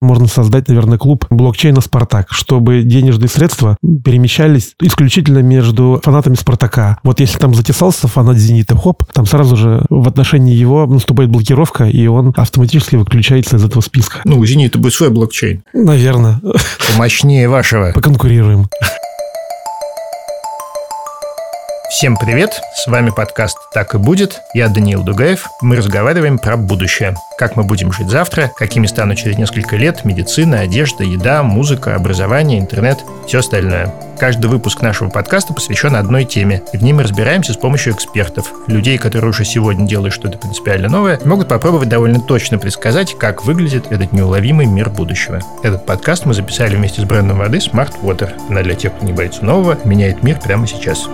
можно создать, наверное, клуб блокчейна «Спартак», чтобы денежные средства перемещались исключительно между фанатами «Спартака». Вот если там затесался фанат «Зенита», хоп, там сразу же в отношении его наступает блокировка, и он автоматически выключается из этого списка. Ну, у «Зенита» будет свой блокчейн. Наверное. Мощнее вашего. Поконкурируем. Всем привет! С вами подкаст «Так и будет». Я Даниил Дугаев. Мы разговариваем про будущее. Как мы будем жить завтра, какими станут через несколько лет медицина, одежда, еда, музыка, образование, интернет, все остальное. Каждый выпуск нашего подкаста посвящен одной теме, и в ней мы разбираемся с помощью экспертов. Людей, которые уже сегодня делают что-то принципиально новое, могут попробовать довольно точно предсказать, как выглядит этот неуловимый мир будущего. Этот подкаст мы записали вместе с брендом воды Smart Water. Она для тех, кто не боится нового, меняет мир прямо сейчас.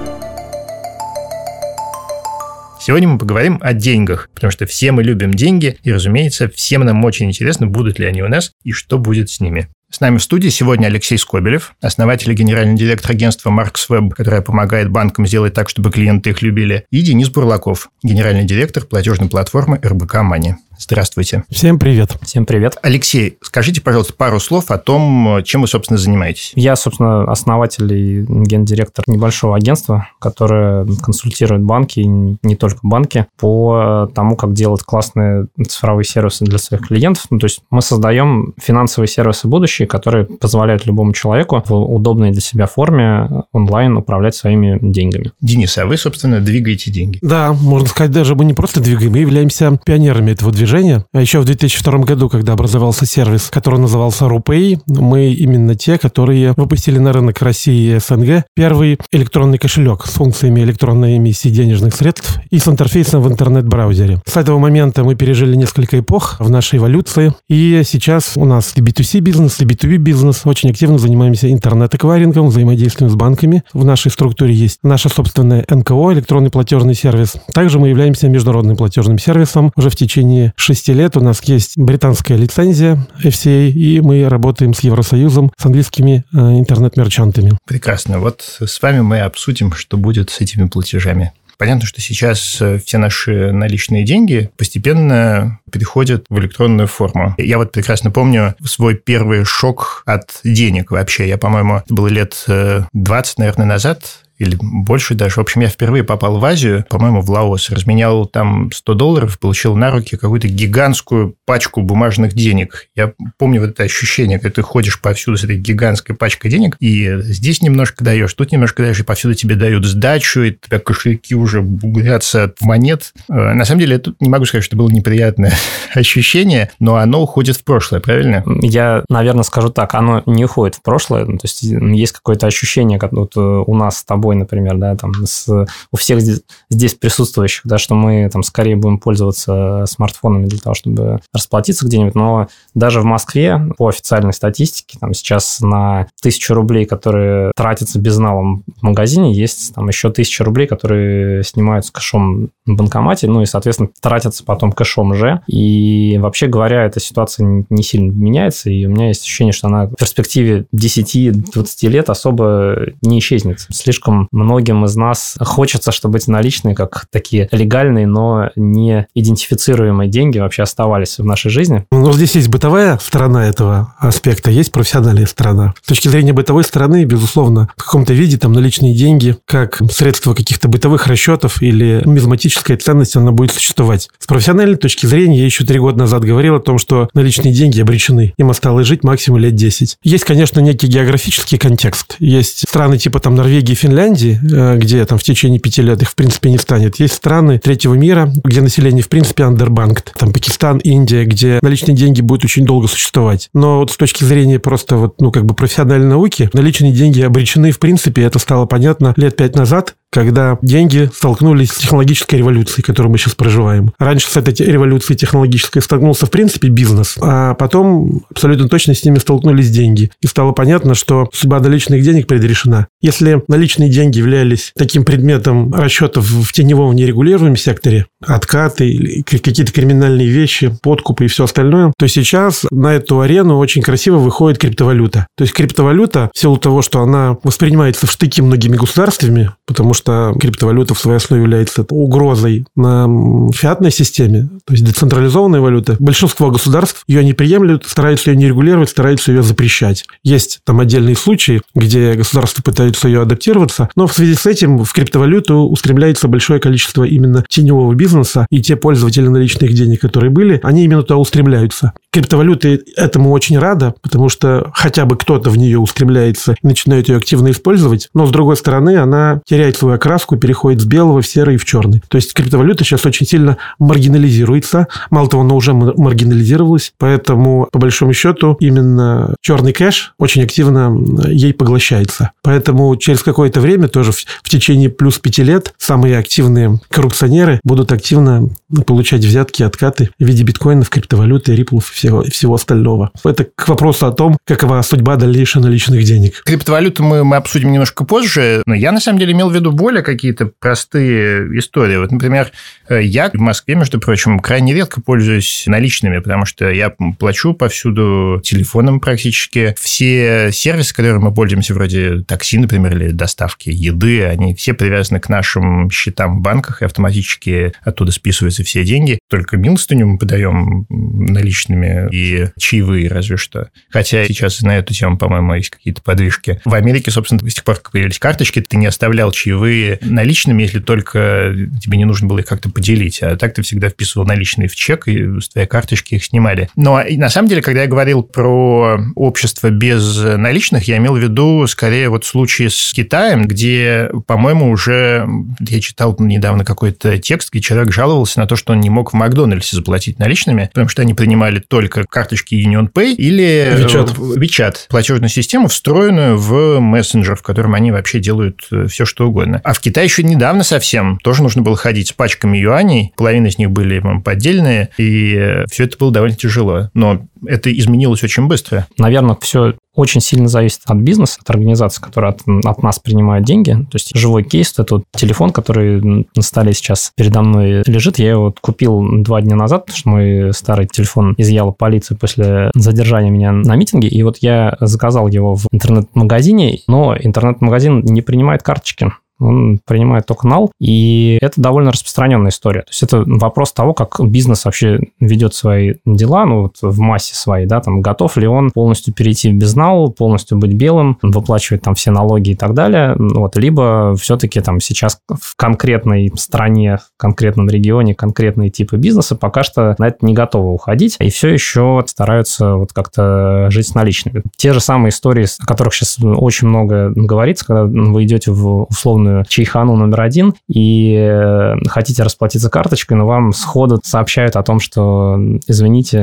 Сегодня мы поговорим о деньгах, потому что все мы любим деньги, и, разумеется, всем нам очень интересно, будут ли они у нас и что будет с ними. С нами в студии сегодня Алексей Скобелев, основатель и генеральный директор агентства MarksWeb, которое помогает банкам сделать так, чтобы клиенты их любили, и Денис Бурлаков, генеральный директор платежной платформы РБК Money. Здравствуйте. Всем привет. Всем привет. Алексей, скажите, пожалуйста, пару слов о том, чем вы, собственно, занимаетесь. Я, собственно, основатель и гендиректор небольшого агентства, которое консультирует банки, и не только банки, по тому, как делать классные цифровые сервисы для своих клиентов. Ну, то есть мы создаем финансовые сервисы будущие, которые позволяют любому человеку в удобной для себя форме онлайн управлять своими деньгами. Денис, а вы, собственно, двигаете деньги? Да, можно сказать, даже мы не просто двигаем, мы являемся пионерами этого движения движения. А еще в 2002 году, когда образовался сервис, который назывался RuPay, мы именно те, которые выпустили на рынок России и СНГ первый электронный кошелек с функциями электронной эмиссии денежных средств и с интерфейсом в интернет-браузере. С этого момента мы пережили несколько эпох в нашей эволюции, и сейчас у нас и B2C бизнес, и B2B бизнес. Очень активно занимаемся интернет-эквайрингом, взаимодействием с банками. В нашей структуре есть наша собственная НКО, электронный платежный сервис. Также мы являемся международным платежным сервисом уже в течение шести лет у нас есть британская лицензия FCA, и мы работаем с Евросоюзом, с английскими э, интернет-мерчантами. Прекрасно. Вот с вами мы обсудим, что будет с этими платежами. Понятно, что сейчас э, все наши наличные деньги постепенно переходят в электронную форму. Я вот прекрасно помню свой первый шок от денег вообще. Я, по-моему, это было лет 20, э, наверное, назад или больше даже. В общем, я впервые попал в Азию, по-моему, в Лаос, разменял там 100 долларов, получил на руки какую-то гигантскую пачку бумажных денег. Я помню вот это ощущение, когда ты ходишь повсюду с этой гигантской пачкой денег, и здесь немножко даешь, тут немножко даешь, и повсюду тебе дают сдачу, и у тебя кошельки уже бугрятся от монет. Э, на самом деле, я тут не могу сказать, что это было неприятное ощущение, но оно уходит в прошлое, правильно? Я, наверное, скажу так, оно не уходит в прошлое, то есть есть какое-то ощущение, как вот э, у нас с тобой тобой, например, да, там, с, у всех здесь, здесь присутствующих, да, что мы там скорее будем пользоваться смартфонами для того, чтобы расплатиться где-нибудь, но даже в Москве по официальной статистике там сейчас на тысячу рублей, которые тратятся безналом в магазине, есть там еще тысяча рублей, которые снимаются кэшом в банкомате, ну и, соответственно, тратятся потом кэшом же. И вообще говоря, эта ситуация не сильно меняется, и у меня есть ощущение, что она в перспективе 10-20 лет особо не исчезнет. Слишком многим из нас хочется, чтобы эти наличные, как такие легальные, но не идентифицируемые деньги вообще оставались в нашей жизни. Ну, здесь есть бытовая сторона этого аспекта, есть профессиональная сторона. С точки зрения бытовой стороны, безусловно, в каком-то виде там наличные деньги, как средство каких-то бытовых расчетов или нумизматическая ценность, она будет существовать. С профессиональной точки зрения, я еще три года назад говорил о том, что наличные деньги обречены. Им осталось жить максимум лет 10. Есть, конечно, некий географический контекст. Есть страны типа там Норвегии, Финляндии, Финляндии, э, где там в течение пяти лет их в принципе не станет, есть страны третьего мира, где население в принципе андербанкт. Там Пакистан, Индия, где наличные деньги будут очень долго существовать. Но вот с точки зрения просто вот, ну, как бы профессиональной науки, наличные деньги обречены в принципе, это стало понятно лет пять назад, когда деньги столкнулись с технологической революцией, которую мы сейчас проживаем. Раньше с этой революцией технологической столкнулся, в принципе, бизнес, а потом абсолютно точно с ними столкнулись деньги. И стало понятно, что судьба наличных денег предрешена. Если наличные деньги являлись таким предметом расчетов в теневом нерегулируемом секторе, откаты какие-то криминальные вещи, подкупы и все остальное, то сейчас на эту арену очень красиво выходит криптовалюта. То есть криптовалюта, в силу того, что она воспринимается в штыки многими государствами, потому что что криптовалюта в своей основе является угрозой на фиатной системе, то есть децентрализованная валюта. Большинство государств ее не приемлют, стараются ее не регулировать, стараются ее запрещать. Есть там отдельные случаи, где государства пытаются ее адаптироваться, но в связи с этим в криптовалюту устремляется большое количество именно теневого бизнеса, и те пользователи наличных денег, которые были, они именно туда устремляются. Криптовалюты этому очень рада, потому что хотя бы кто-то в нее устремляется и начинает ее активно использовать, но с другой стороны она теряет свою окраску, переходит с белого в серый и в черный. То есть криптовалюта сейчас очень сильно маргинализируется. Мало того, она уже маргинализировалась, поэтому по большому счету именно черный кэш очень активно ей поглощается. Поэтому через какое-то время, тоже в, в течение плюс пяти лет, самые активные коррупционеры будут активно получать взятки, откаты в виде биткоинов, криптовалюты, риплов и всего, всего остального. Это к вопросу о том, какова судьба дальнейшая наличных денег. Криптовалюту мы, мы обсудим немножко позже, но я на самом деле имел в виду более какие-то простые истории. Вот, например, я в Москве, между прочим, крайне редко пользуюсь наличными, потому что я плачу повсюду телефоном практически. Все сервисы, которыми мы пользуемся, вроде такси, например, или доставки еды, они все привязаны к нашим счетам в банках, и автоматически оттуда списываются все деньги. Только милостыню мы подаем наличными и чаевые разве что. Хотя сейчас на эту тему, по-моему, есть какие-то подвижки. В Америке, собственно, с тех пор, как появились карточки, ты не оставлял чаевые наличными, если только тебе не нужно было их как-то поделить. А так ты всегда вписывал наличные в чек, и с твоей карточки их снимали. Но на самом деле, когда я говорил про общество без наличных, я имел в виду скорее вот случаи с Китаем, где, по-моему, уже я читал недавно какой-то текст, где человек жаловался на то, что он не мог в Макдональдсе заплатить наличными, потому что они принимали только карточки Union Pay или WeChat, WeChat платежную систему, встроенную в мессенджер, в котором они вообще делают э, все, что угодно. А в Китае еще недавно совсем тоже нужно было ходить с пачками юаней, половина из них были поддельные, и э, все это было довольно тяжело. Но это изменилось очень быстро. Наверное, все очень сильно зависит от бизнеса, от организации, которая от, от нас принимает деньги. То есть живой кейс, это вот телефон, который на столе сейчас передо мной лежит. Я его купил два дня назад, потому что мой старый телефон изъяла полиция после задержания меня на митинге. И вот я заказал его в интернет-магазине, но интернет-магазин не принимает карточки он принимает только нал, и это довольно распространенная история. То есть это вопрос того, как бизнес вообще ведет свои дела, ну, вот в массе своей, да, там, готов ли он полностью перейти в безнал, полностью быть белым, выплачивать там все налоги и так далее, вот, либо все-таки там сейчас в конкретной стране, в конкретном регионе конкретные типы бизнеса пока что на это не готовы уходить, и все еще стараются вот как-то жить с наличными. Те же самые истории, о которых сейчас очень много говорится, когда вы идете в условно условную чайхану номер один и э, хотите расплатиться карточкой, но вам сходу сообщают о том, что, извините,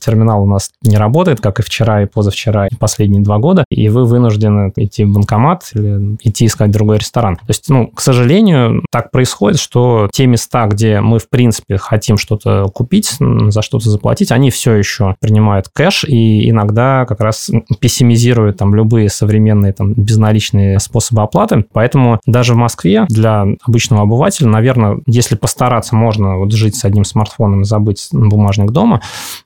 терминал у нас не работает, как и вчера, и позавчера, и последние два года, и вы вынуждены идти в банкомат или идти искать другой ресторан. То есть, ну, к сожалению, так происходит, что те места, где мы, в принципе, хотим что-то купить, за что-то заплатить, они все еще принимают кэш и иногда как раз пессимизируют там любые современные там безналичные способы оплаты. Поэтому даже даже в Москве для обычного обывателя, наверное, если постараться, можно вот жить с одним смартфоном и забыть бумажник дома,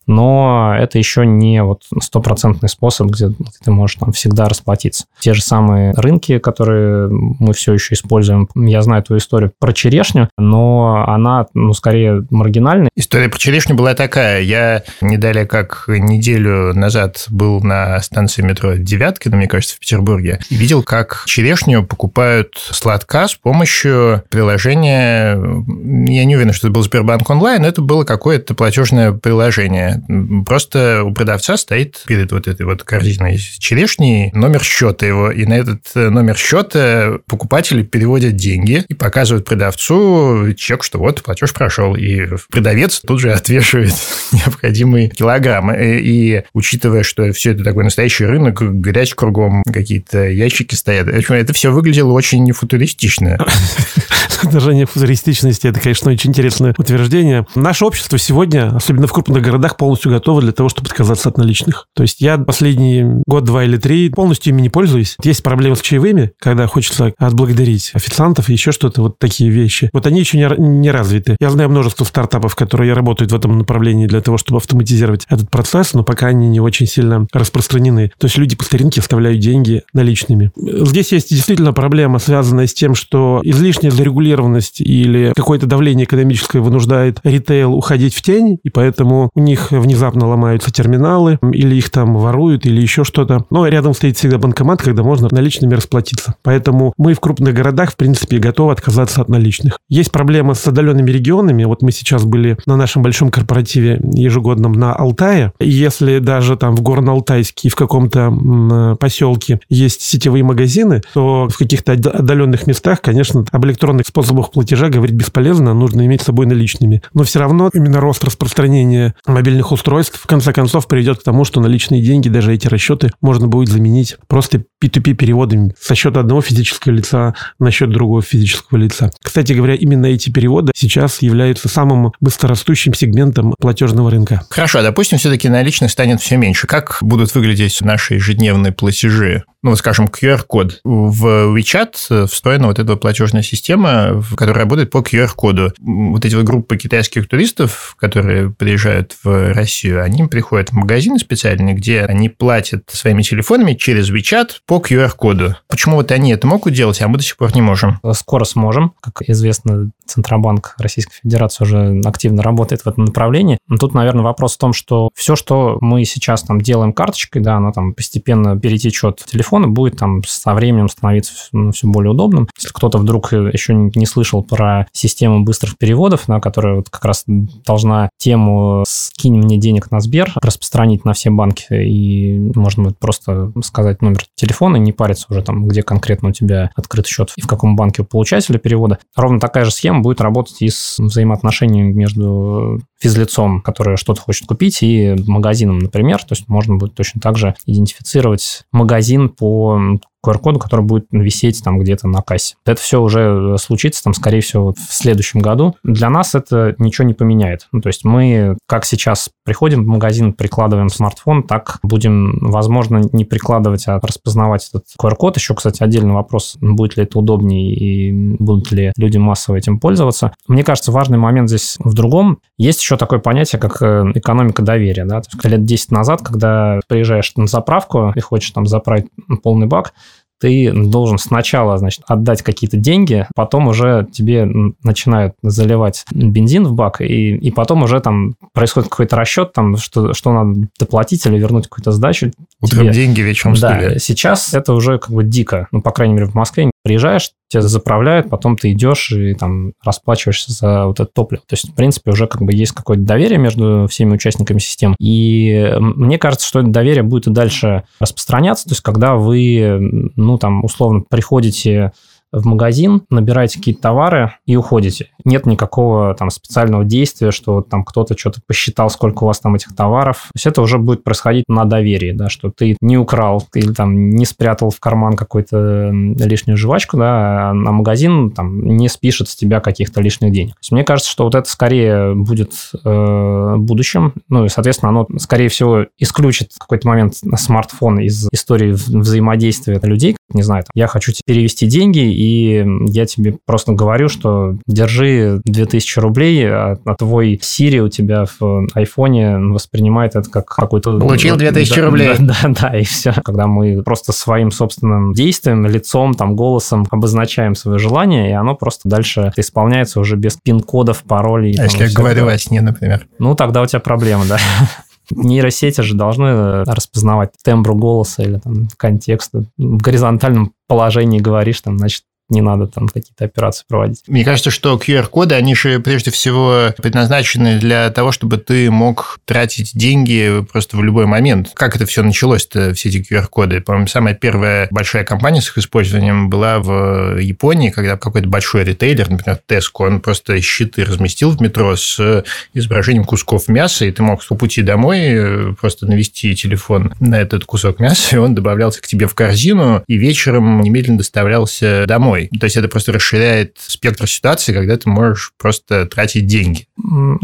но это еще не вот стопроцентный способ, где ты можешь там всегда расплатиться. Те же самые рынки, которые мы все еще используем. Я знаю твою историю про черешню, но она, ну, скорее маргинальная. История про черешню была такая. Я не далее как неделю назад был на станции метро Девяткина, мне кажется, в Петербурге, и видел, как черешню покупают сладкие сладка с помощью приложения, я не уверен, что это был Сбербанк онлайн, но это было какое-то платежное приложение. Просто у продавца стоит перед вот этой вот корзиной черешни номер счета его, и на этот номер счета покупатели переводят деньги и показывают продавцу чек, что вот платеж прошел, и продавец тут же отвешивает необходимые килограммы. И, и учитывая, что все это такой настоящий рынок, грязь кругом, какие-то ящики стоят, это все выглядело очень нефутуристично. отношении футуристичности, это, конечно, очень интересное утверждение. Наше общество сегодня, особенно в крупных городах, полностью готово для того, чтобы отказаться от наличных. То есть я последний год, два или три полностью ими не пользуюсь. Есть проблемы с чаевыми, когда хочется отблагодарить официантов и еще что-то, вот такие вещи. Вот они еще не, не развиты. Я знаю множество стартапов, которые работают в этом направлении для того, чтобы автоматизировать этот процесс, но пока они не очень сильно распространены. То есть люди по старинке оставляют деньги наличными. Здесь есть действительно проблема, связанная с тем, что излишняя зарегулированность или какое-то давление экономическое вынуждает ритейл уходить в тень, и поэтому у них внезапно ломаются терминалы, или их там воруют, или еще что-то. Но рядом стоит всегда банкомат, когда можно наличными расплатиться. Поэтому мы в крупных городах, в принципе, готовы отказаться от наличных. Есть проблема с отдаленными регионами. Вот мы сейчас были на нашем большом корпоративе ежегодном на Алтае. Если даже там в Горно-Алтайске в каком-то поселке есть сетевые магазины, то в каких-то отдаленных местах, конечно, об электронных способах платежа говорить бесполезно, нужно иметь с собой наличными. Но все равно именно рост распространения мобильных устройств в конце концов приведет к тому, что наличные деньги, даже эти расчеты, можно будет заменить просто P2P переводами со счета одного физического лица на счет другого физического лица. Кстати говоря, именно эти переводы сейчас являются самым быстрорастущим сегментом платежного рынка. Хорошо, а допустим, все-таки наличных станет все меньше. Как будут выглядеть наши ежедневные платежи? ну, скажем, QR-код. В WeChat встроена вот эта платежная система, которая работает по QR-коду. Вот эти вот группы китайских туристов, которые приезжают в Россию, они приходят в магазины специальные, где они платят своими телефонами через WeChat по QR-коду. Почему вот они это могут делать, а мы до сих пор не можем? Скоро сможем. Как известно, Центробанк Российской Федерации уже активно работает в этом направлении. Но тут, наверное, вопрос в том, что все, что мы сейчас там делаем карточкой, да, оно там постепенно перетечет телефона будет там со временем становиться ну, все более удобным. Если кто-то вдруг еще не слышал про систему быстрых переводов, на которая вот как раз должна тему «скинь мне денег на Сбер» распространить на все банки, и можно будет просто сказать номер телефона не париться уже там, где конкретно у тебя открыт счет и в каком банке у получателя перевода. Ровно такая же схема будет работать и с взаимоотношениями между физлицом, которое что-то хочет купить, и магазином, например. То есть можно будет точно так же идентифицировать магазин по QR-коду, который будет висеть там где-то на кассе. Это все уже случится там, скорее всего, в следующем году. Для нас это ничего не поменяет. Ну, то есть мы, как сейчас приходим в магазин, прикладываем смартфон, так будем, возможно, не прикладывать, а распознавать этот QR-код. Еще, кстати, отдельный вопрос, будет ли это удобнее и будут ли люди массово этим пользоваться. Мне кажется, важный момент здесь в другом. Есть еще такое понятие, как э, экономика доверия. Да? То есть, лет 10 назад, когда приезжаешь на заправку и хочешь там заправить полный бак, ты должен сначала, значит, отдать какие-то деньги, потом уже тебе начинают заливать бензин в бак, и, и потом уже там происходит какой-то расчет, там, что, что надо доплатить или вернуть какую-то сдачу. Утром тебе. деньги, вечером Да, стулья. сейчас это уже как бы дико. Ну, по крайней мере, в Москве приезжаешь, тебя заправляют, потом ты идешь и там расплачиваешься за вот это топливо. То есть, в принципе, уже как бы есть какое-то доверие между всеми участниками системы. И мне кажется, что это доверие будет и дальше распространяться. То есть, когда вы, ну, там, условно, приходите в магазин, набираете какие-то товары и уходите. Нет никакого там специального действия, что там кто-то что-то посчитал, сколько у вас там этих товаров. То есть это уже будет происходить на доверии, да, что ты не украл или там не спрятал в карман какую-то лишнюю жвачку, да, а магазин там не спишет с тебя каких-то лишних денег. То есть мне кажется, что вот это скорее будет э, будущем, ну и, соответственно, оно, скорее всего, исключит в какой-то момент смартфон из истории взаимодействия людей. Не знаю, там, я хочу перевести деньги, и я тебе просто говорю, что держи 2000 рублей, а, а твой Siri у тебя в айфоне воспринимает это как какой-то... Получил 2000 да, рублей. Да, да, да, и все. Когда мы просто своим собственным действием, лицом, там, голосом обозначаем свое желание, и оно просто дальше исполняется уже без пин-кодов, паролей. А если я говорю во сне, например? Ну, тогда у тебя проблема, да. Нейросети же должны распознавать тембру голоса или там контекст. В горизонтальном положении говоришь, там, значит, не надо там какие-то операции проводить. Мне кажется, что QR-коды, они же прежде всего предназначены для того, чтобы ты мог тратить деньги просто в любой момент. Как это все началось-то, все эти QR-коды? По-моему, самая первая большая компания с их использованием была в Японии, когда какой-то большой ритейлер, например, Tesco, он просто щиты разместил в метро с изображением кусков мяса, и ты мог по пути домой э, просто навести телефон на этот кусок мяса, и он добавлялся к тебе в корзину, и вечером немедленно доставлялся домой. Ценой. То есть это просто расширяет спектр ситуации, когда ты можешь просто тратить деньги.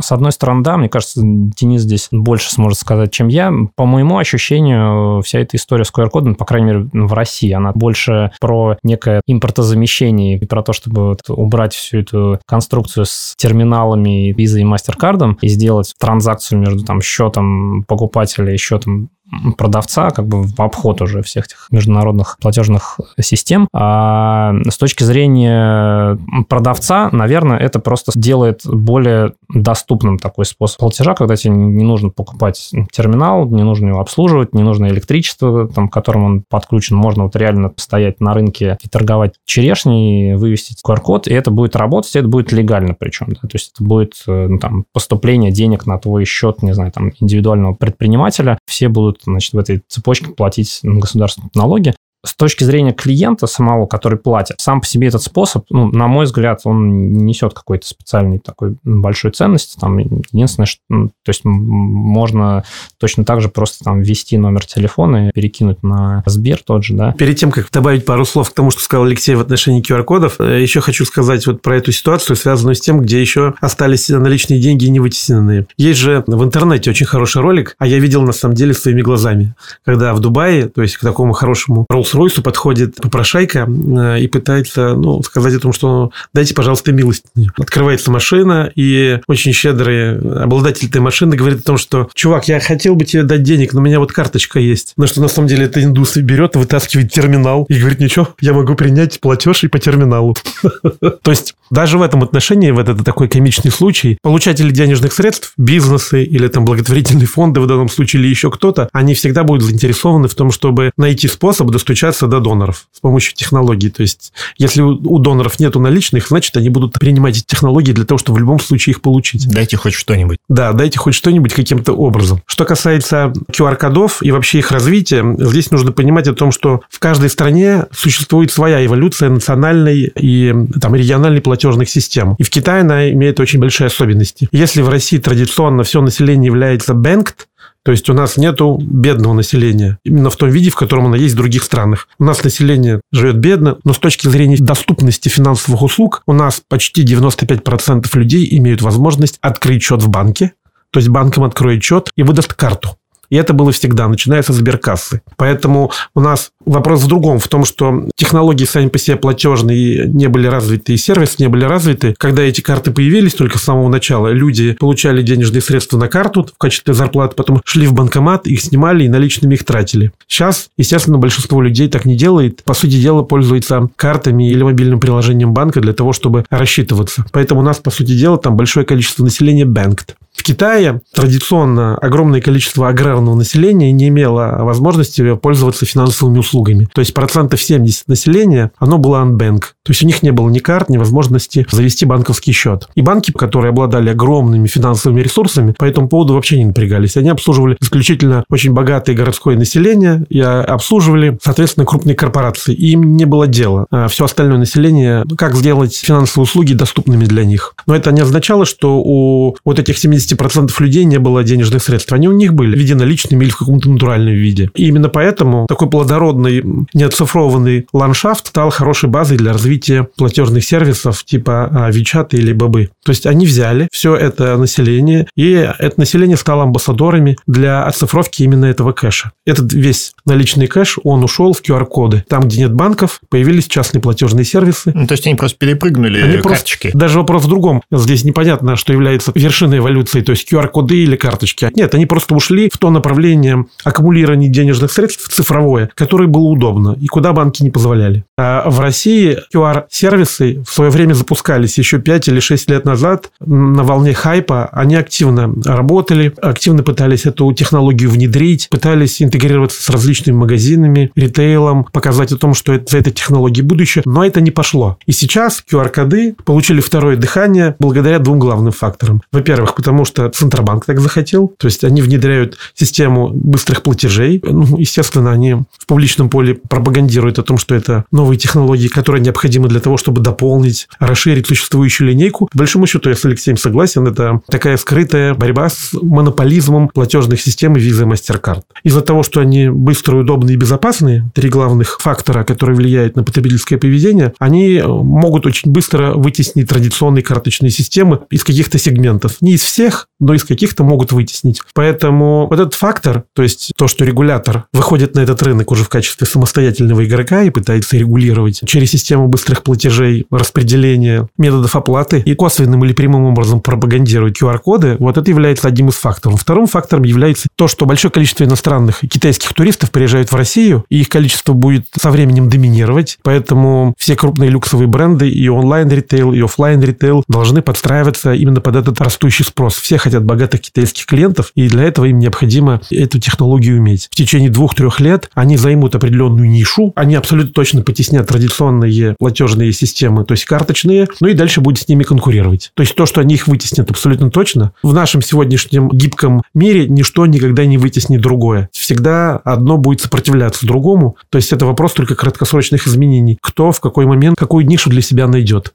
С одной стороны, да, мне кажется, Денис здесь больше сможет сказать, чем я. По моему ощущению, вся эта история с QR-кодом, по крайней мере, в России, она больше про некое импортозамещение и про то, чтобы убрать всю эту конструкцию с терминалами Visa и MasterCard и сделать транзакцию между там счетом покупателя и счетом продавца как бы в обход уже всех этих международных платежных систем. А с точки зрения продавца, наверное, это просто делает более доступным такой способ платежа, когда тебе не нужно покупать терминал, не нужно его обслуживать, не нужно электричество, там, к которому он подключен. Можно вот реально стоять на рынке и торговать черешней, вывести QR-код, и это будет работать, и это будет легально причем. Да? То есть это будет э, ну, там, поступление денег на твой счет, не знаю, там, индивидуального предпринимателя. Все будут будут значит, в этой цепочке платить государственные налоги с точки зрения клиента самого, который платит, сам по себе этот способ, ну, на мой взгляд, он не несет какой-то специальной такой большой ценности. Там единственное, что, ну, то есть можно точно так же просто там ввести номер телефона и перекинуть на Сбер тот же, да. Перед тем, как добавить пару слов к тому, что сказал Алексей в отношении QR-кодов, э, еще хочу сказать вот про эту ситуацию, связанную с тем, где еще остались наличные деньги не вытесненные. Есть же в интернете очень хороший ролик, а я видел на самом деле своими глазами, когда в Дубае, то есть к такому хорошему Rolls Ройсу подходит попрошайка э, и пытается ну, сказать о том, что дайте, пожалуйста, милость. Открывается машина, и очень щедрый обладатель этой машины говорит о том, что чувак, я хотел бы тебе дать денег, но у меня вот карточка есть. Но что на самом деле это индус берет, вытаскивает терминал и говорит, ничего, я могу принять платеж и по терминалу. То есть даже в этом отношении, в этот такой комичный случай, получатели денежных средств, бизнесы или там благотворительные фонды в данном случае или еще кто-то, они всегда будут заинтересованы в том, чтобы найти способ достучаться до доноров с помощью технологий. То есть, если у доноров нету наличных, значит, они будут принимать эти технологии для того, чтобы в любом случае их получить. Дайте хоть что-нибудь. Да, дайте хоть что-нибудь каким-то образом. Что касается QR-кодов и вообще их развития, здесь нужно понимать о том, что в каждой стране существует своя эволюция национальной и там региональной платежных систем. И в Китае она имеет очень большие особенности. Если в России традиционно все население является banked, то есть у нас нету бедного населения, именно в том виде, в котором оно есть в других странах. У нас население живет бедно, но с точки зрения доступности финансовых услуг у нас почти 95% людей имеют возможность открыть счет в банке, то есть банком откроет счет и выдаст карту. И это было всегда, начиная со сберкассы. Поэтому у нас вопрос в другом, в том, что технологии сами по себе платежные не были развиты, и сервисы не были развиты. Когда эти карты появились только с самого начала, люди получали денежные средства на карту в качестве зарплаты, потом шли в банкомат, их снимали и наличными их тратили. Сейчас, естественно, большинство людей так не делает. По сути дела, пользуется картами или мобильным приложением банка для того, чтобы рассчитываться. Поэтому у нас, по сути дела, там большое количество населения banked. В Китае традиционно огромное количество аграрного населения не имело возможности пользоваться финансовыми услугами. То есть процентов 70 населения, оно было unbank. То есть у них не было ни карт, ни возможности завести банковский счет. И банки, которые обладали огромными финансовыми ресурсами, по этому поводу вообще не напрягались. Они обслуживали исключительно очень богатое городское население и обслуживали, соответственно, крупные корпорации. И им не было дела. А все остальное население, как сделать финансовые услуги доступными для них. Но это не означало, что у вот этих 70 50% людей не было денежных средств. Они у них были в виде наличными или в каком-то натуральном виде. И именно поэтому такой плодородный, неоцифрованный ландшафт стал хорошей базой для развития платежных сервисов типа Вичата или Бабы. То есть они взяли все это население, и это население стало амбассадорами для оцифровки именно этого кэша. Этот весь наличный кэш, он ушел в QR-коды. Там, где нет банков, появились частные платежные сервисы. Ну, то есть они просто перепрыгнули они карточки. Просто, даже вопрос в другом. Здесь непонятно, что является вершиной эволюции то есть QR-коды или карточки. Нет, они просто ушли в то направление аккумулирования денежных средств цифровое, которое было удобно и куда банки не позволяли. А в России QR-сервисы в свое время запускались еще 5 или 6 лет назад на волне хайпа. Они активно работали, активно пытались эту технологию внедрить, пытались интегрироваться с различными магазинами, ритейлом, показать о том, что это, за этой технологией будущее, но это не пошло. И сейчас QR-коды получили второе дыхание благодаря двум главным факторам. Во-первых, потому что Центробанк так захотел. То есть они внедряют систему быстрых платежей. Ну, естественно, они в публичном публичном поле пропагандируют о том, что это новые технологии, которые необходимы для того, чтобы дополнить, расширить существующую линейку. По большому счету, я с Алексеем согласен, это такая скрытая борьба с монополизмом платежных систем и визы MasterCard. Из-за того, что они быстрые, удобные и безопасные, три главных фактора, которые влияют на потребительское поведение, они могут очень быстро вытеснить традиционные карточные системы из каких-то сегментов. Не из всех, но из каких-то могут вытеснить. Поэтому вот этот фактор, то есть то, что регулятор выходит на этот рынок уже в качестве самостоятельного игрока и пытается регулировать через систему быстрых платежей, распределения методов оплаты и косвенным или прямым образом пропагандирует QR-коды, вот это является одним из факторов. Вторым фактором является то, что большое количество иностранных и китайских туристов приезжают в Россию, и их количество будет со временем доминировать. Поэтому все крупные люксовые бренды и онлайн-ритейл, и офлайн ритейл должны подстраиваться именно под этот растущий спрос. Все хотят богатых китайских клиентов, и для этого им необходимо эту технологию иметь. В течение двух-трех лет они займут определенную нишу, они абсолютно точно потеснят традиционные платежные системы, то есть карточные, ну и дальше будет с ними конкурировать. То есть то, что они их вытеснят абсолютно точно, в нашем сегодняшнем гибком мире ничто никогда не вытеснит другое. Всегда одно будет сопротивляться другому. То есть это вопрос только краткосрочных изменений. Кто в какой момент какую нишу для себя найдет.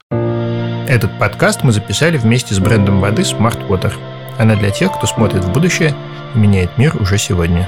Этот подкаст мы записали вместе с брендом воды Smart Water. Она для тех, кто смотрит в будущее и меняет мир уже сегодня.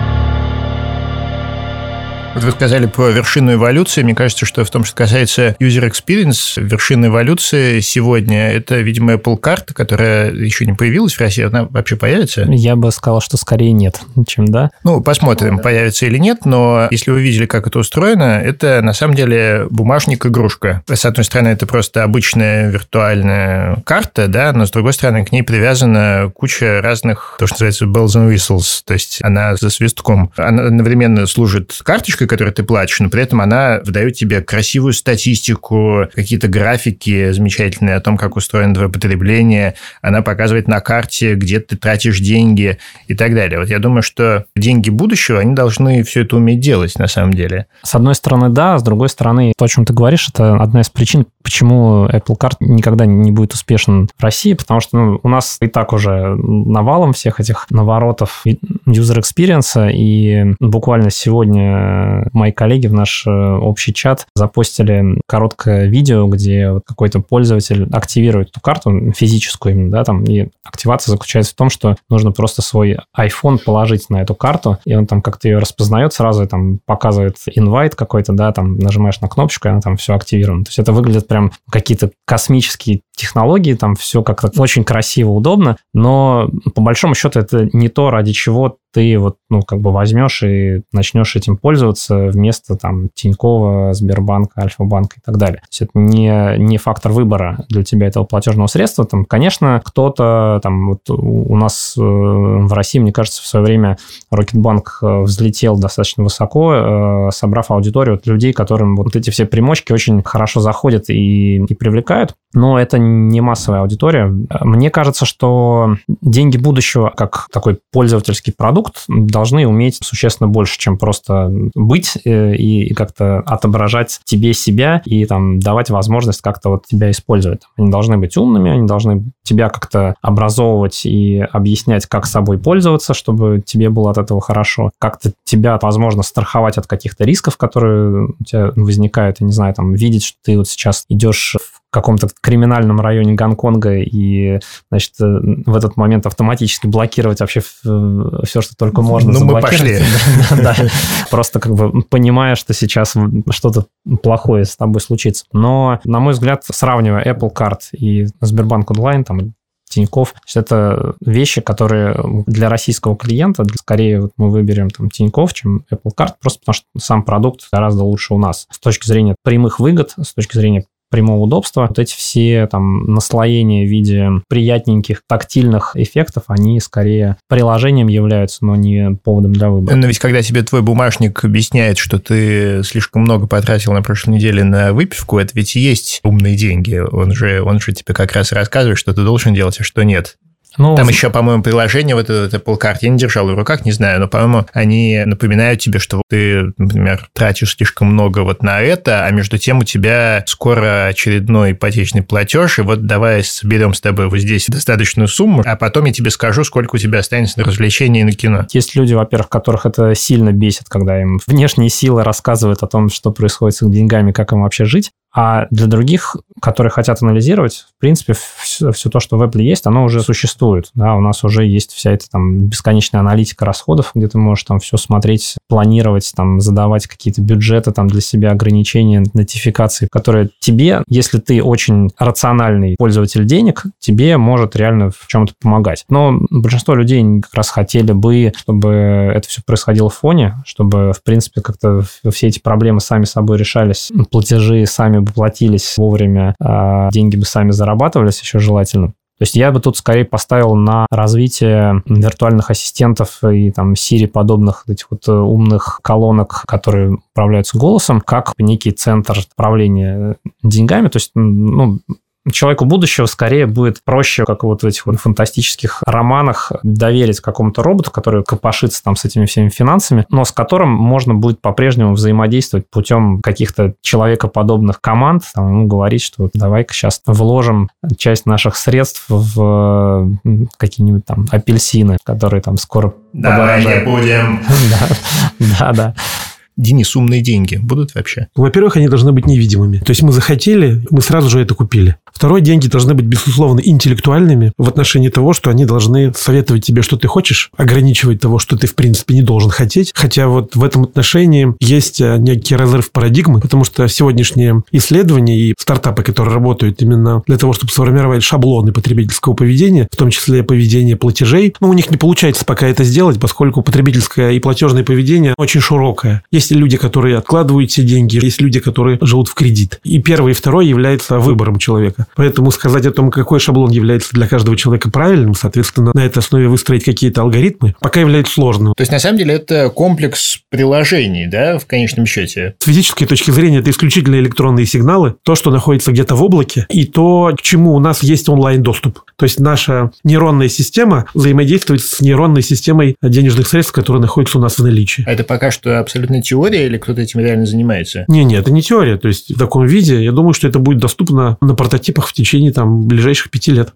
Вот вы сказали про вершину эволюции. Мне кажется, что в том, что касается user experience, вершина эволюции сегодня – это, видимо, Apple Card, которая еще не появилась в России. Она вообще появится? Я бы сказал, что скорее нет, чем да. Ну, посмотрим, появится или нет. Но если вы видели, как это устроено, это на самом деле бумажник-игрушка. С одной стороны, это просто обычная виртуальная карта, да, но с другой стороны, к ней привязана куча разных, то, что называется bells and whistles, то есть она за свистком. Она одновременно служит карточкой, карточкой, которую ты платишь, но при этом она выдает тебе красивую статистику, какие-то графики замечательные о том, как устроено твое потребление. Она показывает на карте, где ты тратишь деньги и так далее. Вот я думаю, что деньги будущего, они должны все это уметь делать на самом деле. С одной стороны, да, с другой стороны, то, о чем ты говоришь, это одна из причин, почему Apple Card никогда не будет успешен в России, потому что ну, у нас и так уже навалом всех этих наворотов user experience, и буквально сегодня мои коллеги в наш э, общий чат запостили короткое видео, где какой-то пользователь активирует эту карту, физическую именно, да, там, и активация заключается в том, что нужно просто свой iPhone положить на эту карту, и он там как-то ее распознает сразу, и там показывает инвайт какой-то, да, там нажимаешь на кнопочку, и она там все активировано. То есть это выглядит прям какие-то космические технологии, там все как-то очень красиво, удобно, но по большому счету это не то, ради чего ты вот, ну, как бы возьмешь и начнешь этим пользоваться вместо там Тинькова, Сбербанка, Альфа-банка и так далее. То есть это не, не фактор выбора для тебя этого платежного средства. Там, конечно, кто-то там вот у нас э, в России, мне кажется, в свое время Рокетбанк э, взлетел достаточно высоко, э, собрав аудиторию от людей, которым вот эти все примочки очень хорошо заходят и, и привлекают но это не массовая аудитория. Мне кажется, что деньги будущего, как такой пользовательский продукт, должны уметь существенно больше, чем просто быть э, и как-то отображать тебе себя и там давать возможность как-то вот тебя использовать. Они должны быть умными, они должны тебя как-то образовывать и объяснять, как собой пользоваться, чтобы тебе было от этого хорошо. Как-то тебя, возможно, страховать от каких-то рисков, которые у тебя возникают, я не знаю, там, видеть, что ты вот сейчас идешь в каком-то криминальном районе Гонконга и, значит, э, в этот момент автоматически блокировать вообще все, что только можно Ну, мы пошли. Просто как бы понимая, что сейчас что-то плохое с тобой случится. Но, на мой взгляд, сравнивая Apple Card и Сбербанк онлайн, там, Тиньков. Это вещи, которые для российского клиента, скорее вот мы выберем там Тиньков, чем Apple Card, просто потому что сам продукт гораздо лучше у нас. С точки зрения прямых выгод, с точки зрения прямого удобства. Вот эти все там наслоения в виде приятненьких тактильных эффектов, они скорее приложением являются, но не поводом для выбора. Но ведь когда тебе твой бумажник объясняет, что ты слишком много потратил на прошлой неделе на выпивку, это ведь и есть умные деньги. Он же, он же тебе как раз рассказывает, что ты должен делать, а что нет. Ну, Там еще, по-моему, приложение вот это Apple Card, я не держал в руках, не знаю, но, по-моему, они напоминают тебе, что ты, например, тратишь слишком много вот на это, а между тем у тебя скоро очередной ипотечный платеж, и вот давай соберем с тобой вот здесь достаточную сумму, а потом я тебе скажу, сколько у тебя останется на развлечения и на кино. Есть люди, во-первых, которых это сильно бесит, когда им внешние силы рассказывают о том, что происходит с их деньгами, как им вообще жить. А для других, которые хотят анализировать, в принципе, все, все то, что в Apple есть, оно уже существует. Да, у нас уже есть вся эта там бесконечная аналитика расходов, где ты можешь там все смотреть, планировать, там задавать какие-то бюджеты там для себя, ограничения, нотификации, которые тебе, если ты очень рациональный пользователь денег, тебе может реально в чем-то помогать. Но большинство людей как раз хотели бы, чтобы это все происходило в фоне, чтобы, в принципе, как-то все эти проблемы сами собой решались, платежи сами бы платились вовремя, а деньги бы сами зарабатывались еще желательно. То есть я бы тут скорее поставил на развитие виртуальных ассистентов и там Siri подобных этих вот э, умных колонок, которые управляются голосом, как некий центр управления деньгами. То есть, ну, человеку будущего скорее будет проще, как вот в этих вот фантастических романах, доверить какому-то роботу, который копошится там с этими всеми финансами, но с которым можно будет по-прежнему взаимодействовать путем каких-то человекоподобных команд, там, ему говорить, что давай-ка сейчас вложим часть наших средств в какие-нибудь там апельсины, которые там скоро Давай не будем. Да, да. Денис, умные деньги будут вообще? Во-первых, они должны быть невидимыми. То есть мы захотели, мы сразу же это купили. Второе, деньги должны быть, безусловно, интеллектуальными в отношении того, что они должны советовать тебе, что ты хочешь, ограничивать того, что ты, в принципе, не должен хотеть. Хотя вот в этом отношении есть э, некий разрыв парадигмы, потому что сегодняшние исследования и стартапы, которые работают именно для того, чтобы сформировать шаблоны потребительского поведения, в том числе поведение платежей, ну, у них не получается пока это сделать, поскольку потребительское и платежное поведение очень широкое. Есть люди, которые откладывают все деньги, есть люди, которые живут в кредит. И первый и второй является выбором человека. Поэтому сказать о том, какой шаблон является для каждого человека правильным, соответственно, на этой основе выстроить какие-то алгоритмы, пока является сложным. То есть, на самом деле, это комплекс приложений, да, в конечном счете? С физической точки зрения, это исключительно электронные сигналы, то, что находится где-то в облаке, и то, к чему у нас есть онлайн-доступ. То есть, наша нейронная система взаимодействует с нейронной системой денежных средств, которые находятся у нас в наличии. А это пока что абсолютно теория или кто-то этим реально занимается? Не, не, это не теория. То есть, в таком виде, я думаю, что это будет доступно на прототип типах в течение там, ближайших пяти лет.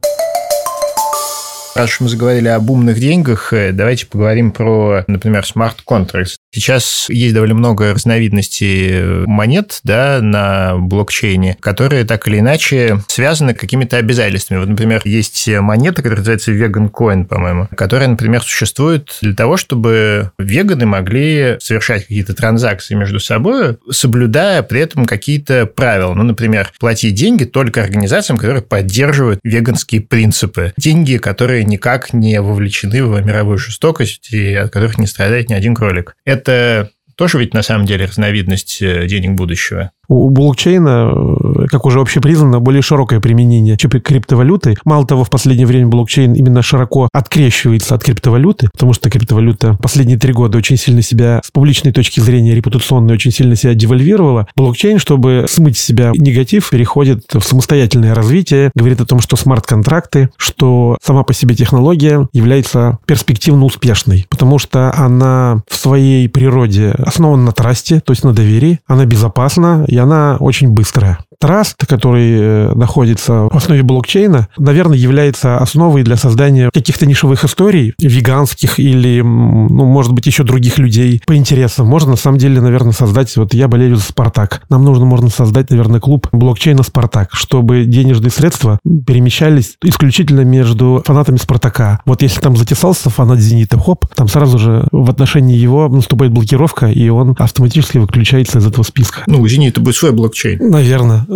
Раз уж мы заговорили об умных деньгах, э, давайте поговорим про, например, contracts. Сейчас есть довольно много разновидностей э, монет да, на блокчейне, которые так или иначе связаны какими-то обязательствами. Вот, например, есть монета, которая называется Vegan Coin, по-моему, которая, например, существует для того, чтобы веганы могли совершать какие-то транзакции между собой, соблюдая при этом какие-то правила. Ну, например, платить деньги только организациям, которые поддерживают веганские принципы. Деньги, которые никак не вовлечены в мировую жестокость и от которых не страдает ни один кролик. Это тоже ведь на самом деле разновидность э, денег будущего. У блокчейна, э, как уже общепризнано, более широкое применение криптовалюты. Мало того, в последнее время блокчейн именно широко открещивается от криптовалюты, потому что криптовалюта последние три года очень сильно себя, с публичной точки зрения репутационной, очень сильно себя девальвировала. Блокчейн, чтобы смыть с себя негатив, переходит в самостоятельное развитие, говорит о том, что смарт-контракты, что сама по себе технология является перспективно успешной, потому что она в своей природе основана на трасте, то есть на доверии, она безопасна, она очень быстрая. Траст, который э, находится в основе блокчейна, наверное, является основой для создания каких-то нишевых историй, веганских или, ну, может быть, еще других людей по интересам. Можно, на самом деле, наверное, создать, вот я болею за Спартак. Нам нужно, можно создать, наверное, клуб блокчейна Спартак, чтобы денежные средства перемещались исключительно между фанатами Спартака. Вот если там затесался фанат Зенита, хоп, там сразу же в отношении его наступает блокировка, и он автоматически выключается из этого списка. Ну, у Зенита будет свой блокчейн. Наверное.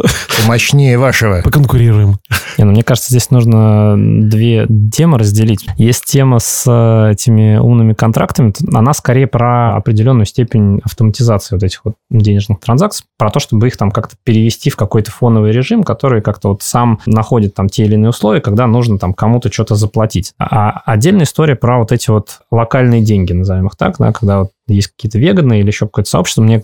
Мощнее вашего. Поконкурируем. Не, ну, мне кажется, здесь нужно две темы разделить. Есть тема с э, этими умными контрактами, она скорее про определенную степень автоматизации вот этих вот денежных транзакций, про то, чтобы их там как-то перевести в какой-то фоновый режим, который как-то вот сам находит там те или иные условия, когда нужно там кому-то что-то заплатить. А отдельная история про вот эти вот локальные деньги, назовем их так, да, когда вот есть какие-то веганы или еще какое-то сообщество, мне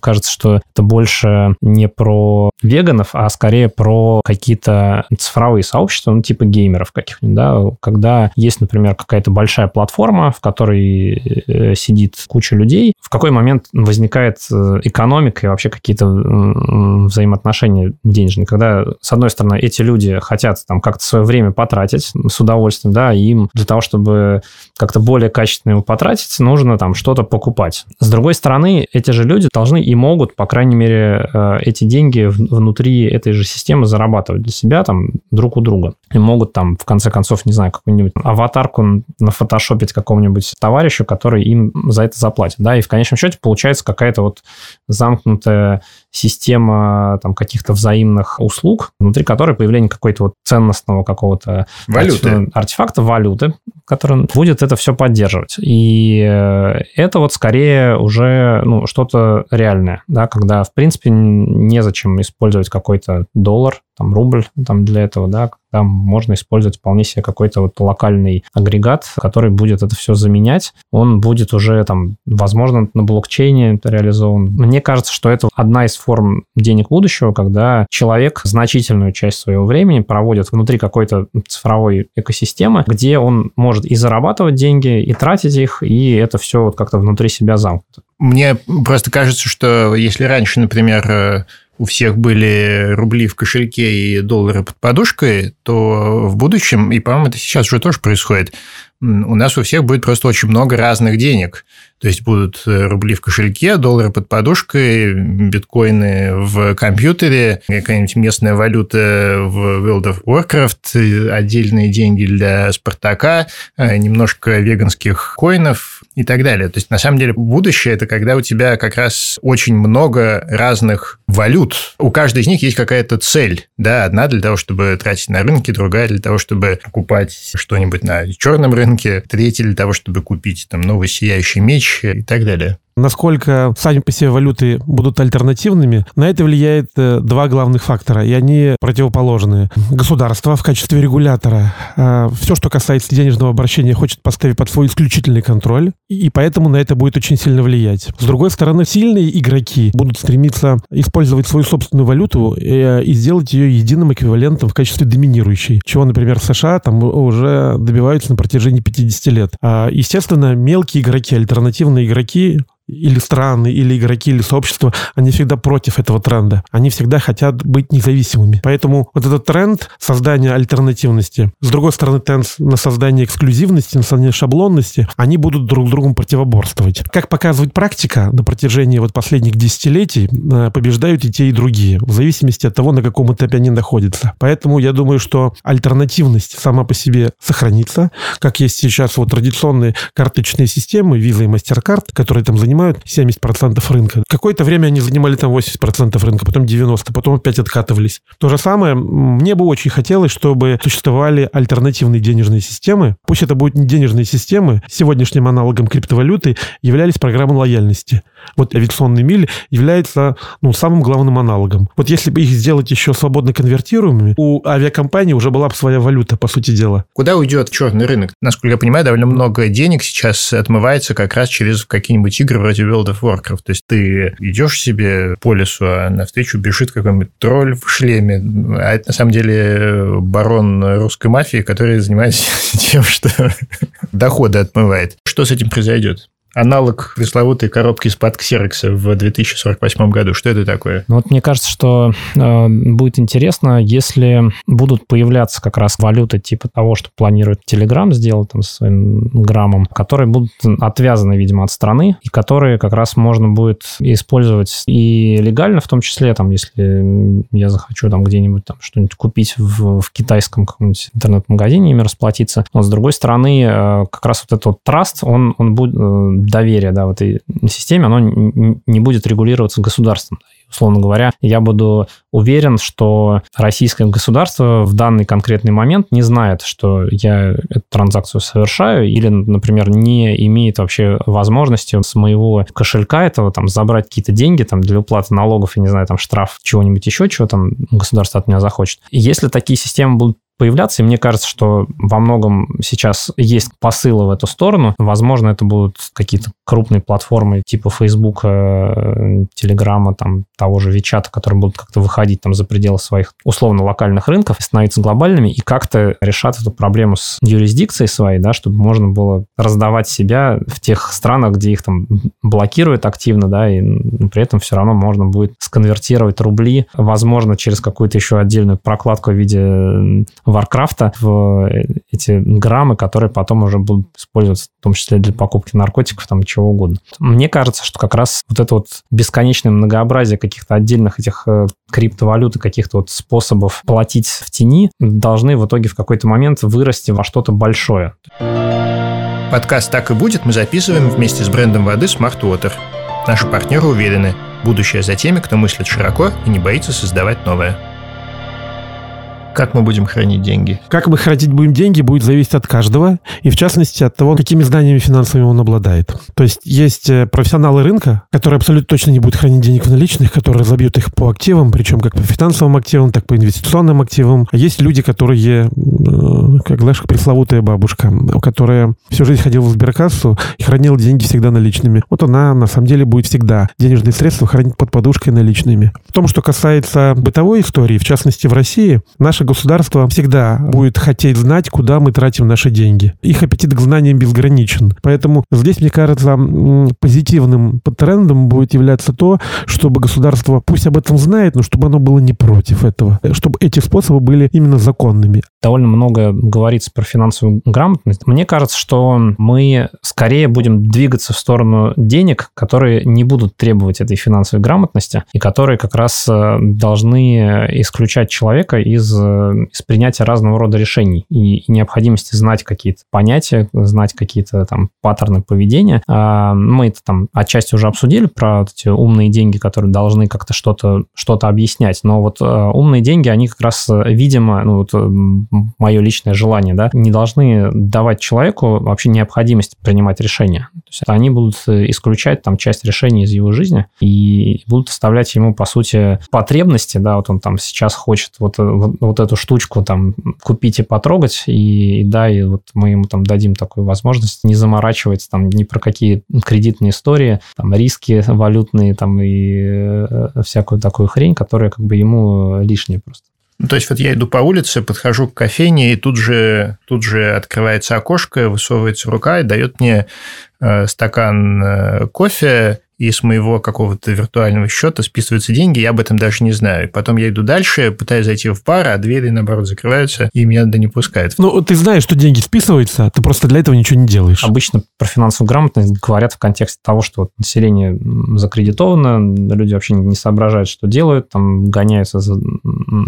кажется, что это больше не про веганов, а скорее про какие-то цифровые сообщества, ну, типа геймеров каких-нибудь, да, когда есть, например, какая-то большая платформа, в которой э, сидит куча людей, в какой момент возникает э, экономика и вообще какие-то взаимоотношения денежные, когда, с одной стороны, эти люди хотят там как-то свое время потратить с удовольствием, да, и им для того, чтобы как-то более качественно его потратить, нужно там что-то покупать. С другой стороны, эти же люди должны и могут, по крайней мере, э, эти деньги внутри этой же системы зарабатывать для себя там друг у друга. И могут там, в конце концов, не знаю, какую-нибудь аватарку нафотошопить какому-нибудь товарищу, который им за это заплатит. Да, и в конечном счете получается какая-то вот замкнутая система там каких-то взаимных услуг, внутри которой появление какой-то вот ценностного какого-то валюты. артефакта, валюты, который будет это все поддерживать. И э, это вот скорее уже ну, что-то реальное, да, когда, в принципе, незачем использовать какой-то доллар, там, рубль там, для этого, да, там можно использовать вполне себе какой-то вот локальный агрегат, который будет это все заменять. Он будет уже там, возможно, на блокчейне реализован. Мне кажется, что это одна из форм денег будущего, когда человек значительную часть своего времени проводит внутри какой-то цифровой экосистемы, где он может и зарабатывать деньги, и тратить их, и это все вот как-то внутри себя замкнуто. Мне просто кажется, что если раньше, например, у всех были рубли в кошельке и доллары под подушкой, то в будущем, и, по-моему, это сейчас уже тоже происходит, у нас у всех будет просто очень много разных денег. То есть будут э, рубли в кошельке, доллары под подушкой, биткоины в компьютере, какая-нибудь местная валюта в World of Warcraft, отдельные деньги для Спартака, э, немножко веганских коинов и так далее. То есть, на самом деле, будущее – это когда у тебя как раз очень много разных валют. У каждой из них есть какая-то цель. Да, одна для того, чтобы тратить на рынке, другая для того, чтобы покупать что-нибудь на черном рынке, третья для того, чтобы купить там новый сияющий меч, и так далее. Насколько сами по себе валюты будут альтернативными, на это влияет э, два главных фактора, и они противоположные. Государство в качестве регулятора э, все, что касается денежного обращения, хочет поставить под свой исключительный контроль, и поэтому на это будет очень сильно влиять. С другой стороны, сильные игроки будут стремиться использовать свою собственную валюту и, э, и сделать ее единым эквивалентом в качестве доминирующей, чего, например, США там уже добиваются на протяжении 50 лет. А, естественно, мелкие игроки, альтернативные игроки или страны, или игроки, или сообщества, они всегда против этого тренда. Они всегда хотят быть независимыми. Поэтому вот этот тренд создания альтернативности, с другой стороны, тренд на создание эксклюзивности, на создание шаблонности, они будут друг с другом противоборствовать. Как показывает практика, на протяжении вот последних десятилетий э, побеждают и те, и другие, в зависимости от того, на каком этапе они находятся. Поэтому я думаю, что альтернативность сама по себе сохранится, как есть сейчас вот традиционные карточные системы, Visa и MasterCard, которые там занимаются занимают 70% рынка. Какое-то время они занимали там 80% рынка, потом 90%, потом опять откатывались. То же самое, мне бы очень хотелось, чтобы существовали альтернативные денежные системы. Пусть это будут не денежные системы, сегодняшним аналогом криптовалюты являлись программы лояльности. Вот авиационный миль является ну, самым главным аналогом. Вот если бы их сделать еще свободно конвертируемыми, у авиакомпании уже была бы своя валюта, по сути дела. Куда уйдет черный рынок? Насколько я понимаю, довольно много денег сейчас отмывается как раз через какие-нибудь игры вроде World of Warcraft. То есть ты идешь себе по лесу, а навстречу бежит какой-нибудь тролль в шлеме. А это на самом деле барон русской мафии, который занимается тем, что доходы отмывает. Что с этим произойдет? Аналог пресловутой коробки из-под ксерокса в 2048 году. Что это такое? Ну, вот мне кажется, что э, будет интересно, если будут появляться как раз валюты типа того, что планирует Telegram сделать там своим граммом, которые будут отвязаны, видимо, от страны, и которые как раз можно будет использовать и легально, в том числе, там, если я захочу там где-нибудь там что-нибудь купить в, в китайском каком-нибудь интернет-магазине, ими расплатиться. Но с другой стороны, э, как раз вот этот вот траст, он, он будет э, доверие да, в этой системе, оно не будет регулироваться государством. Условно говоря, я буду уверен, что российское государство в данный конкретный момент не знает, что я эту транзакцию совершаю, или, например, не имеет вообще возможности с моего кошелька этого там забрать какие-то деньги там для уплаты налогов, и не знаю, там штраф, чего-нибудь еще, чего там государство от меня захочет. Если такие системы будут появляться, и мне кажется, что во многом сейчас есть посылы в эту сторону. Возможно, это будут какие-то крупные платформы типа Facebook, Телеграма, там, того же Вичата, которые будут как-то выходить там за пределы своих условно локальных рынков, становиться глобальными и как-то решать эту проблему с юрисдикцией своей, да, чтобы можно было раздавать себя в тех странах, где их там блокируют активно, да, и при этом все равно можно будет сконвертировать рубли, возможно, через какую-то еще отдельную прокладку в виде Варкрафта в эти граммы, которые потом уже будут использоваться в том числе для покупки наркотиков, там чего угодно. Мне кажется, что как раз вот это вот бесконечное многообразие каких-то отдельных этих э, криптовалют и каких-то вот способов платить в тени должны в итоге в какой-то момент вырасти во что-то большое. Подкаст «Так и будет» мы записываем вместе с брендом воды Smart Water. Наши партнеры уверены, будущее за теми, кто мыслит широко и не боится создавать новое. Как мы будем хранить деньги? Как мы хранить будем деньги, будет зависеть от каждого, и в частности от того, какими знаниями финансовыми он обладает. То есть есть э, профессионалы рынка, которые абсолютно точно не будут хранить денег в наличных, которые разобьют их по активам, причем как по финансовым активам, так по инвестиционным активам. А есть люди, которые, э, как знаешь, пресловутая бабушка, которая всю жизнь ходила в сберкассу и хранила деньги всегда наличными. Вот она на самом деле будет всегда денежные средства хранить под подушкой наличными. В том, что касается бытовой истории, в частности в России, наша государство всегда будет хотеть знать, куда мы тратим наши деньги. Их аппетит к знаниям безграничен. Поэтому здесь, мне кажется, позитивным трендом будет являться то, чтобы государство пусть об этом знает, но чтобы оно было не против этого. Чтобы эти способы были именно законными. Довольно много говорится про финансовую грамотность. Мне кажется, что мы скорее будем двигаться в сторону денег, которые не будут требовать этой финансовой грамотности и которые как раз э, должны исключать человека из из принятия разного рода решений и, и необходимости знать какие-то понятия, знать какие-то там паттерны поведения. А, мы это там отчасти уже обсудили про вот эти умные деньги, которые должны как-то что-то что объяснять. Но вот а, умные деньги, они как раз, видимо, ну вот мое личное желание, да, не должны давать человеку вообще необходимость принимать решения. То есть они будут исключать там часть решений из его жизни и будут оставлять ему, по сути, потребности, да, вот он там сейчас хочет вот, вот, вот эту штучку там купить и потрогать, и, да, и вот мы ему там дадим такую возможность не заморачиваться там ни про какие кредитные истории, там риски валютные там и э, всякую такую хрень, которая как бы ему лишняя просто. Ну, то есть вот я иду по улице, подхожу к кофейне, и тут же, тут же открывается окошко, высовывается рука и дает мне э, стакан э, кофе, и с моего какого-то виртуального счета списываются деньги, я об этом даже не знаю. Потом я иду дальше, пытаюсь зайти в бар, а двери, наоборот, закрываются, и меня туда не пускают. Ну, ты знаешь, что деньги списываются, ты просто для этого ничего не делаешь. Обычно про финансовую грамотность говорят в контексте того, что вот население закредитовано, люди вообще не соображают, что делают, там гоняются за,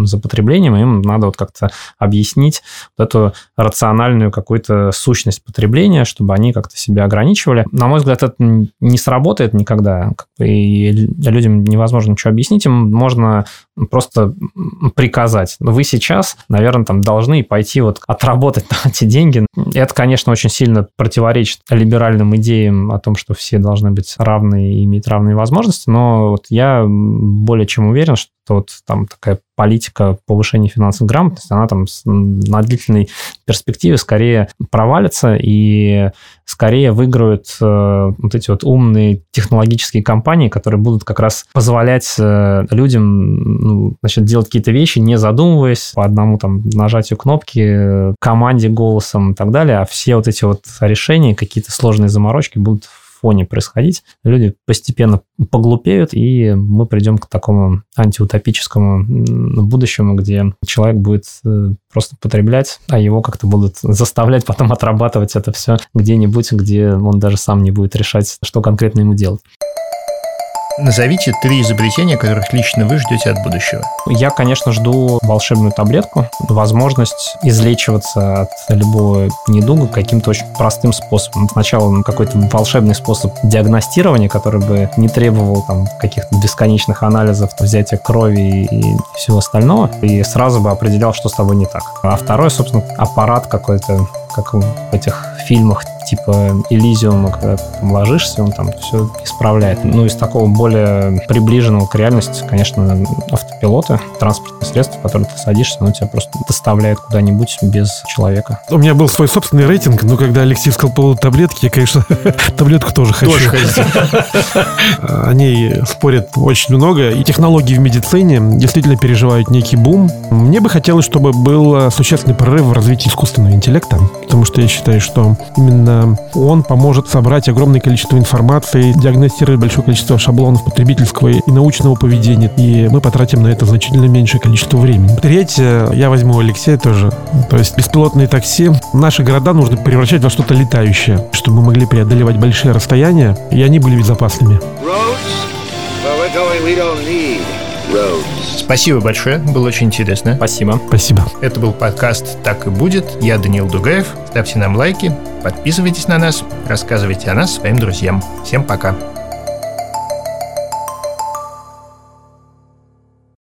за потреблением, и им надо вот как-то объяснить вот эту рациональную какую-то сущность потребления, чтобы они как-то себя ограничивали. На мой взгляд, это не сработает никогда когда и людям невозможно ничего объяснить, им можно просто приказать. Вы сейчас, наверное, там должны пойти вот отработать эти деньги. Это, конечно, очень сильно противоречит либеральным идеям о том, что все должны быть равны и иметь равные возможности, но вот я более чем уверен, что вот там такая политика повышения финансовой грамотности, она там на длительной перспективе скорее провалится и скорее выиграют э, вот эти вот умные технологические компании, которые будут как раз позволять э, людям ну, значит, делать какие-то вещи, не задумываясь по одному там нажатию кнопки, команде голосом и так далее, а все вот эти вот решения, какие-то сложные заморочки будут фоне происходить, люди постепенно поглупеют, и мы придем к такому антиутопическому будущему, где человек будет э, просто потреблять, а его как-то будут заставлять потом отрабатывать это все где-нибудь, где он даже сам не будет решать, что конкретно ему делать. Назовите три изобретения, которых лично вы ждете от будущего. Я, конечно, жду волшебную таблетку, возможность излечиваться от любого недуга каким-то очень простым способом. Сначала какой-то волшебный способ диагностирования, который бы не требовал там каких-то бесконечных анализов, взятия крови и всего остального, и сразу бы определял, что с тобой не так. А второй, собственно, аппарат какой-то, как в этих фильмах типа Элизиума, когда ты там ложишься, он там все исправляет. Ну, из такого более приближенного к реальности, конечно, автопилоты, транспортные средства, в которые ты садишься, оно тебя просто доставляет куда-нибудь без человека. У меня был свой собственный рейтинг, но когда Алексей сказал по таблетки, я, конечно, таблетку тоже хочу. Тоже Они спорят очень много, и технологии в медицине действительно переживают некий бум. Мне бы хотелось, чтобы был существенный прорыв в развитии искусственного интеллекта, потому что я считаю, что именно он поможет собрать огромное количество информации, диагностировать большое количество шаблонов потребительского и научного поведения, и мы потратим на это значительно меньшее количество времени. Третье, я возьму Алексея тоже, то есть беспилотные такси. Наши города нужно превращать во что-то летающее, чтобы мы могли преодолевать большие расстояния, и они были безопасными. Спасибо большое, было очень интересно. Спасибо. Спасибо. Это был подкаст «Так и будет». Я Данил Дугаев. Ставьте нам лайки, подписывайтесь на нас, рассказывайте о нас своим друзьям. Всем пока.